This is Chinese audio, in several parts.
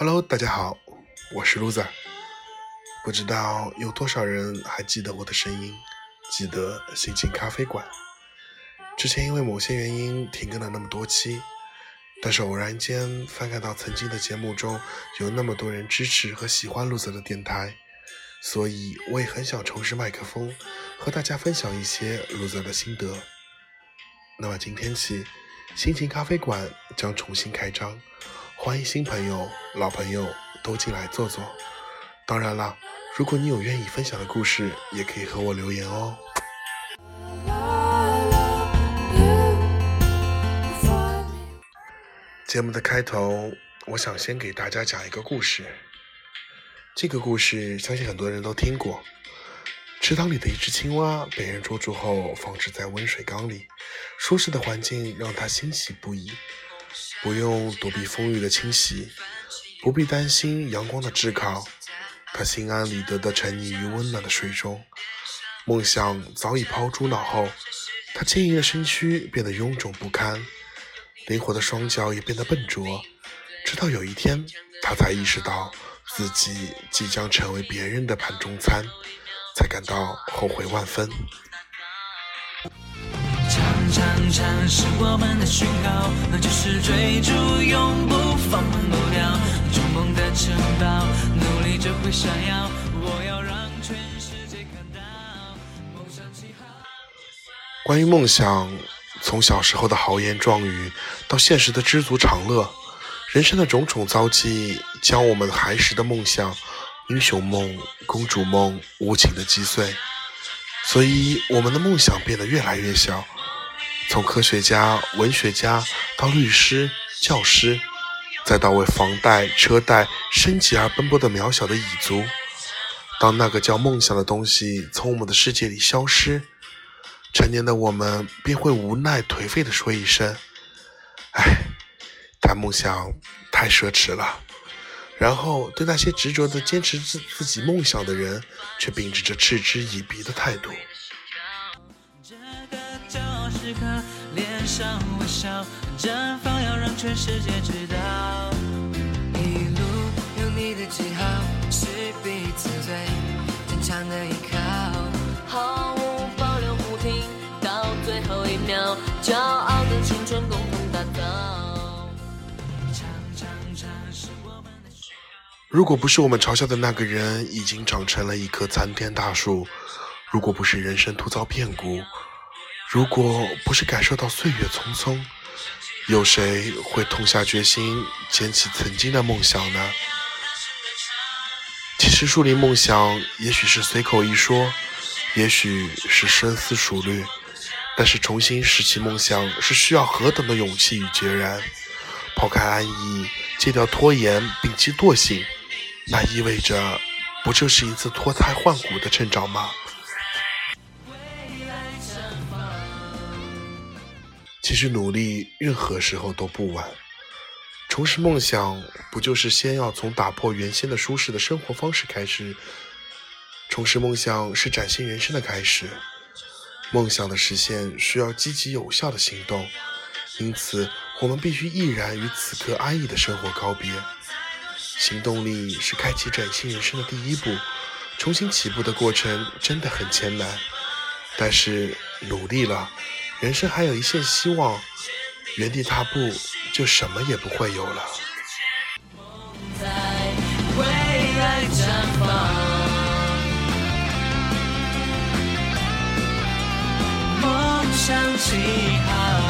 Hello，大家好，我是 Loser。不知道有多少人还记得我的声音，记得心情咖啡馆。之前因为某些原因停更了那么多期，但是偶然间翻看到曾经的节目中有那么多人支持和喜欢 Loser 的电台，所以我也很想重拾麦克风，和大家分享一些 Loser 的心得。那么今天起，心情咖啡馆将重新开张。欢迎新朋友、老朋友都进来坐坐。当然了，如果你有愿意分享的故事，也可以和我留言哦。节目的开头，我想先给大家讲一个故事。这个故事相信很多人都听过。池塘里的一只青蛙被人捉住后，放置在温水缸里，舒适的环境让它欣喜不已。不用躲避风雨的侵袭，不必担心阳光的炙烤，他心安理得地沉溺于温暖的水中。梦想早已抛诸脑后，他坚硬的身躯变得臃肿不堪，灵活的双脚也变得笨拙。直到有一天，他才意识到自己即将成为别人的盘中餐，才感到后悔万分。常常是我们的讯号，那就是追逐永不放不掉。筑梦的城堡，努力就会闪耀。我要让全世界看到梦想起航。关于梦想，从小时候的豪言壮语，到现实的知足常乐，人生的种种遭际，将我们孩时的梦想、英雄梦、公主梦无情的击碎。所以，我们的梦想变得越来越小。从科学家、文学家到律师、教师，再到为房贷、车贷、升级而奔波的渺小的蚁族，当那个叫梦想的东西从我们的世界里消失，成年的我们便会无奈颓废地说一声：“哎，谈梦想太奢侈了。”然后对那些执着地坚持自自己梦想的人，却秉持着嗤之以鼻的态度。时刻，脸上微笑，绽放，要让全世界知道。一路有你的记号，是彼此最坚强的依靠。毫无保留，不停到最后一秒，骄傲的青春共同打造。如果不是我们嘲笑的那个人已经长成了一棵参天大树，如果不是人生突遭变故。如果不是感受到岁月匆匆，有谁会痛下决心捡起曾经的梦想呢？其实树立梦想，也许是随口一说，也许是深思熟虑，但是重新拾起梦想，是需要何等的勇气与决然。抛开安逸，戒掉拖延，摒弃惰性，那意味着，不就是一次脱胎换骨的成长吗？其实努力，任何时候都不晚。重拾梦想，不就是先要从打破原先的舒适的生活方式开始？重拾梦想是崭新人生的开始。梦想的实现需要积极有效的行动，因此我们必须毅然与此刻安逸的生活告别。行动力是开启崭新人生的第一步。重新起步的过程真的很艰难，但是努力了。人生还有一线希望，原地踏步就什么也不会有了。梦想起航。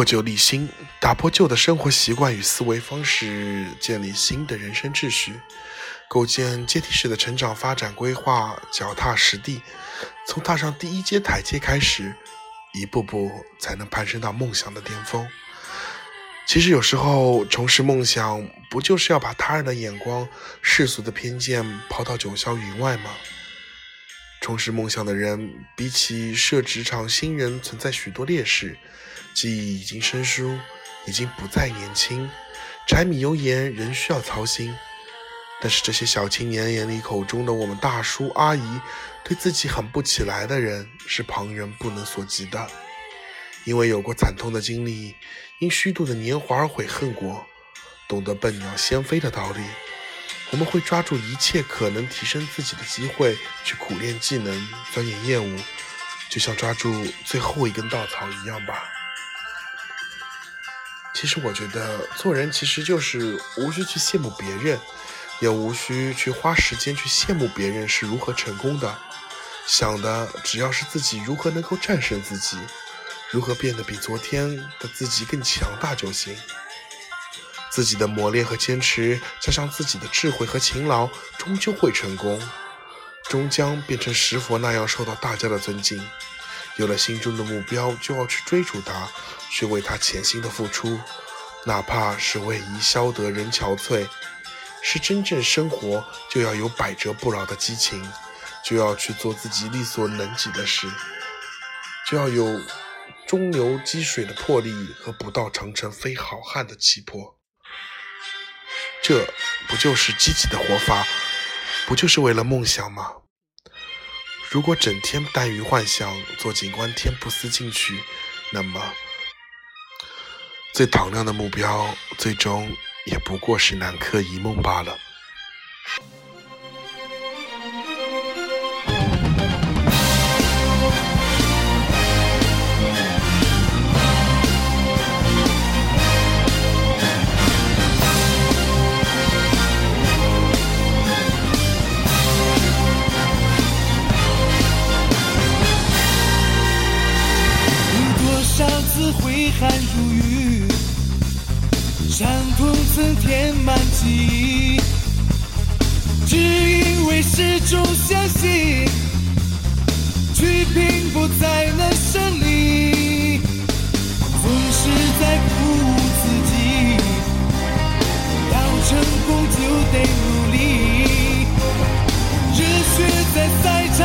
破旧立新，打破旧的生活习惯与思维方式，建立新的人生秩序，构建阶梯式的成长发展规划，脚踏实地，从踏上第一阶台阶开始，一步步才能攀升到梦想的巅峰。其实有时候重拾梦想，不就是要把他人的眼光、世俗的偏见抛到九霄云外吗？重拾梦想的人，比起设职场新人，存在许多劣势。记忆已经生疏，已经不再年轻，柴米油盐仍需要操心。但是这些小青年眼里口中的我们大叔阿姨，对自己很不起来的人，是旁人不能所及的。因为有过惨痛的经历，因虚度的年华而悔恨过，懂得笨鸟先飞的道理，我们会抓住一切可能提升自己的机会，去苦练技能，钻研业务，就像抓住最后一根稻草一样吧。其实我觉得做人其实就是无需去羡慕别人，也无需去花时间去羡慕别人是如何成功的，想的只要是自己如何能够战胜自己。如何变得比昨天的自己更强大就行。自己的磨练和坚持，加上自己的智慧和勤劳，终究会成功，终将变成石佛那样受到大家的尊敬。有了心中的目标，就要去追逐它，去为它潜心的付出，哪怕是为伊消得人憔悴。是真正生活，就要有百折不挠的激情，就要去做自己力所能及的事，就要有。中流击水的魄力和不到长城非好汉的气魄，这不就是积极的活法？不就是为了梦想吗？如果整天耽于幻想，坐井观天不思进取，那么最敞亮的目标，最终也不过是南柯一梦罢了。挥汗如雨，伤痛曾填满记忆，只因为始终相信，去拼搏才能胜利。总是在鼓舞自己，要成功就得努力，热血在赛场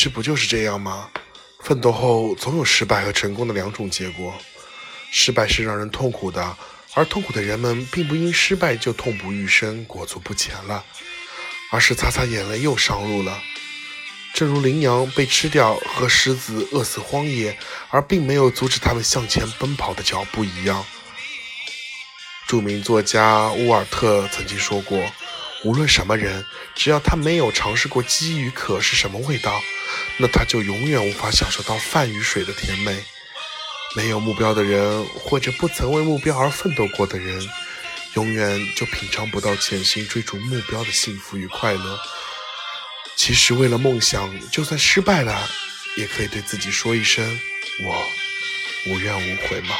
实不就是这样吗？奋斗后总有失败和成功的两种结果。失败是让人痛苦的，而痛苦的人们并不因失败就痛不欲生、裹足不前了，而是擦擦眼泪又上路了。正如羚羊被吃掉和狮子饿死荒野，而并没有阻止他们向前奔跑的脚步一样。著名作家乌尔特曾经说过。无论什么人，只要他没有尝试过饥与渴是什么味道，那他就永远无法享受到饭与水的甜美。没有目标的人，或者不曾为目标而奋斗过的人，永远就品尝不到潜心追逐目标的幸福与快乐。其实，为了梦想，就算失败了，也可以对自己说一声：“我无怨无悔吗？”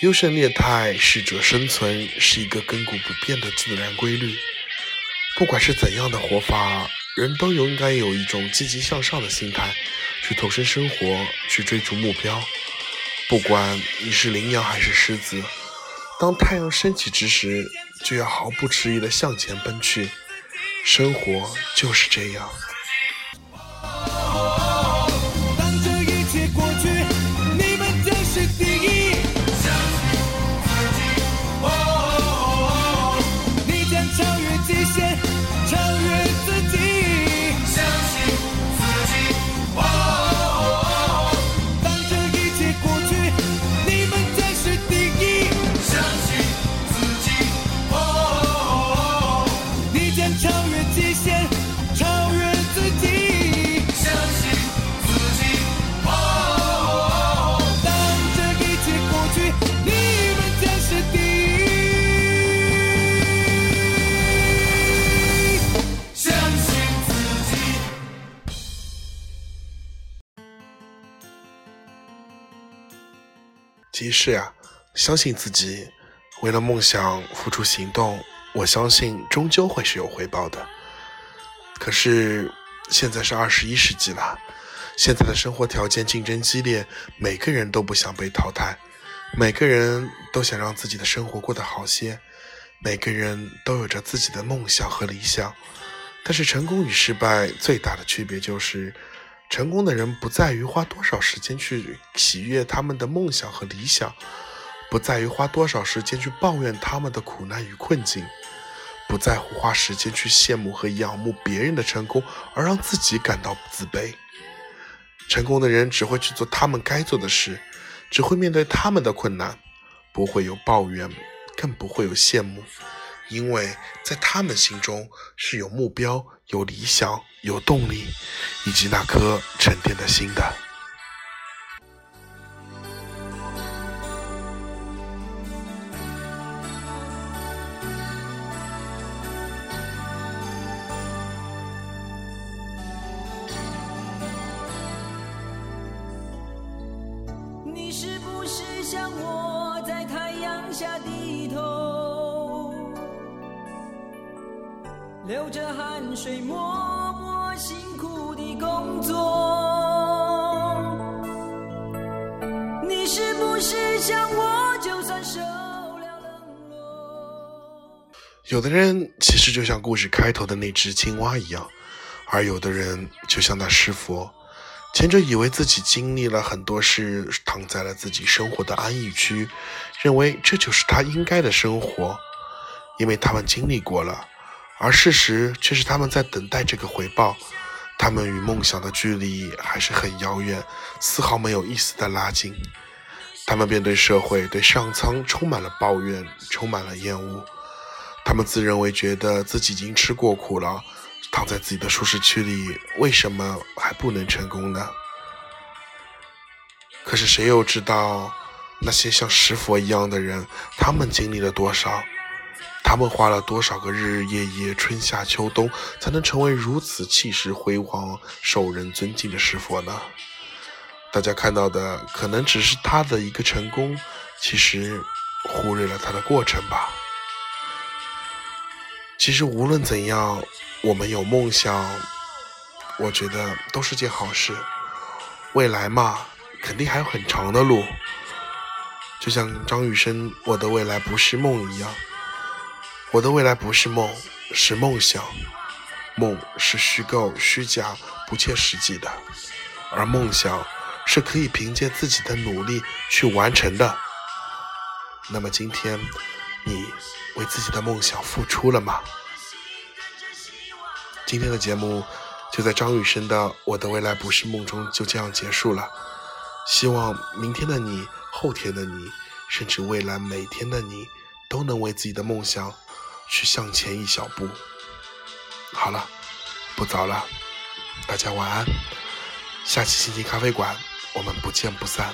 优胜劣汰，适者生存，是一个亘古不变的自然规律。不管是怎样的活法，人都应该有一种积极向上的心态，去投身生活，去追逐目标。不管你是羚羊还是狮子，当太阳升起之时，就要毫不迟疑地向前奔去。生活就是这样。是呀，相信自己，为了梦想付出行动，我相信终究会是有回报的。可是现在是二十一世纪了，现在的生活条件竞争激烈，每个人都不想被淘汰，每个人都想让自己的生活过得好些，每个人都有着自己的梦想和理想，但是成功与失败最大的区别就是，成功的人不在于花多少时间去喜悦他们的梦想和理想，不在于花多少时间去抱怨他们的苦难与困境，不在乎花时间去羡慕和仰慕别人的成功而让自己感到自卑。成功的人只会去做他们该做的事，只会面对他们的困难，不会有抱怨。更不会有羡慕，因为在他们心中是有目标、有理想、有动力，以及那颗沉淀的心的。你是不是像我在太阳下低头流着汗水，默默辛苦的工作。你是不是像我，就算受了冷落？有的人其实就像故事开头的那只青蛙一样，而有的人就像那师佛，前者以为自己经历了很多事，躺在了自己生活的安逸区，认为这就是他应该的生活，因为他们经历过了。而事实却是他们在等待这个回报，他们与梦想的距离还是很遥远，丝毫没有一丝的拉近。他们便对社会、对上苍充满了抱怨，充满了厌恶。他们自认为觉得自己已经吃过苦了，躺在自己的舒适区里，为什么还不能成功呢？可是谁又知道，那些像石佛一样的人，他们经历了多少？他们花了多少个日日夜夜、春夏秋冬，才能成为如此气势辉煌、受人尊敬的师佛呢？大家看到的可能只是他的一个成功，其实忽略了他的过程吧。其实无论怎样，我们有梦想，我觉得都是件好事。未来嘛，肯定还有很长的路。就像张雨生《我的未来不是梦》一样。我的未来不是梦，是梦想。梦是虚构、虚假、不切实际的，而梦想是可以凭借自己的努力去完成的。那么今天，你为自己的梦想付出了吗？今天的节目就在张雨生的《我的未来不是梦》中就这样结束了。希望明天的你、后天的你，甚至未来每天的你，都能为自己的梦想。去向前一小步。好了，不早了，大家晚安。下期心情咖啡馆，我们不见不散。